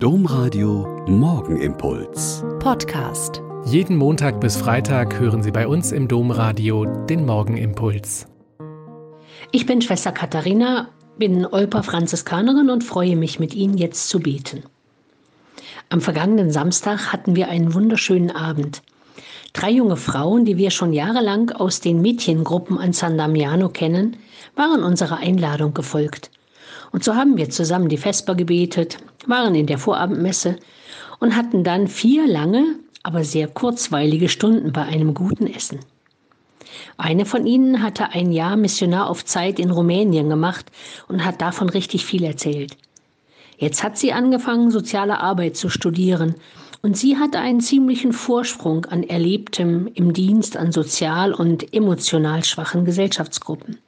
Domradio Morgenimpuls. Podcast. Jeden Montag bis Freitag hören Sie bei uns im Domradio den Morgenimpuls. Ich bin Schwester Katharina, bin Olper Franziskanerin und freue mich, mit Ihnen jetzt zu beten. Am vergangenen Samstag hatten wir einen wunderschönen Abend. Drei junge Frauen, die wir schon jahrelang aus den Mädchengruppen an San Damiano kennen, waren unserer Einladung gefolgt. Und so haben wir zusammen die Vesper gebetet, waren in der Vorabendmesse und hatten dann vier lange, aber sehr kurzweilige Stunden bei einem guten Essen. Eine von ihnen hatte ein Jahr Missionar auf Zeit in Rumänien gemacht und hat davon richtig viel erzählt. Jetzt hat sie angefangen, soziale Arbeit zu studieren und sie hat einen ziemlichen Vorsprung an Erlebtem im Dienst an sozial und emotional schwachen Gesellschaftsgruppen.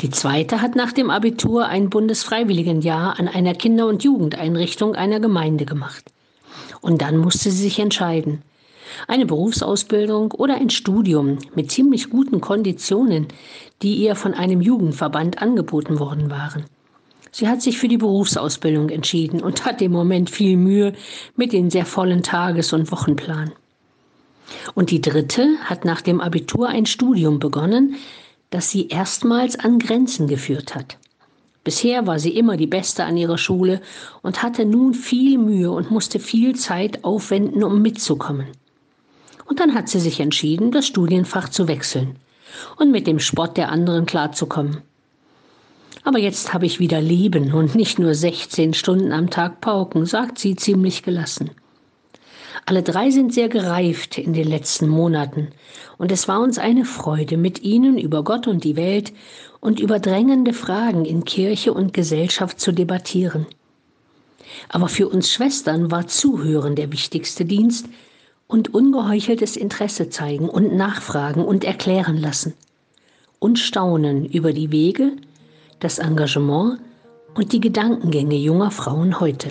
Die zweite hat nach dem Abitur ein Bundesfreiwilligenjahr an einer Kinder- und Jugendeinrichtung einer Gemeinde gemacht. Und dann musste sie sich entscheiden. Eine Berufsausbildung oder ein Studium mit ziemlich guten Konditionen, die ihr von einem Jugendverband angeboten worden waren. Sie hat sich für die Berufsausbildung entschieden und hat im Moment viel Mühe mit den sehr vollen Tages- und Wochenplan. Und die dritte hat nach dem Abitur ein Studium begonnen, das sie erstmals an Grenzen geführt hat. Bisher war sie immer die Beste an ihrer Schule und hatte nun viel Mühe und musste viel Zeit aufwenden, um mitzukommen. Und dann hat sie sich entschieden, das Studienfach zu wechseln und mit dem Spott der anderen klarzukommen. Aber jetzt habe ich wieder Leben und nicht nur 16 Stunden am Tag pauken, sagt sie ziemlich gelassen. Alle drei sind sehr gereift in den letzten Monaten, und es war uns eine Freude, mit ihnen über Gott und die Welt und über drängende Fragen in Kirche und Gesellschaft zu debattieren. Aber für uns Schwestern war Zuhören der wichtigste Dienst und ungeheucheltes Interesse zeigen und nachfragen und erklären lassen und staunen über die Wege, das Engagement und die Gedankengänge junger Frauen heute.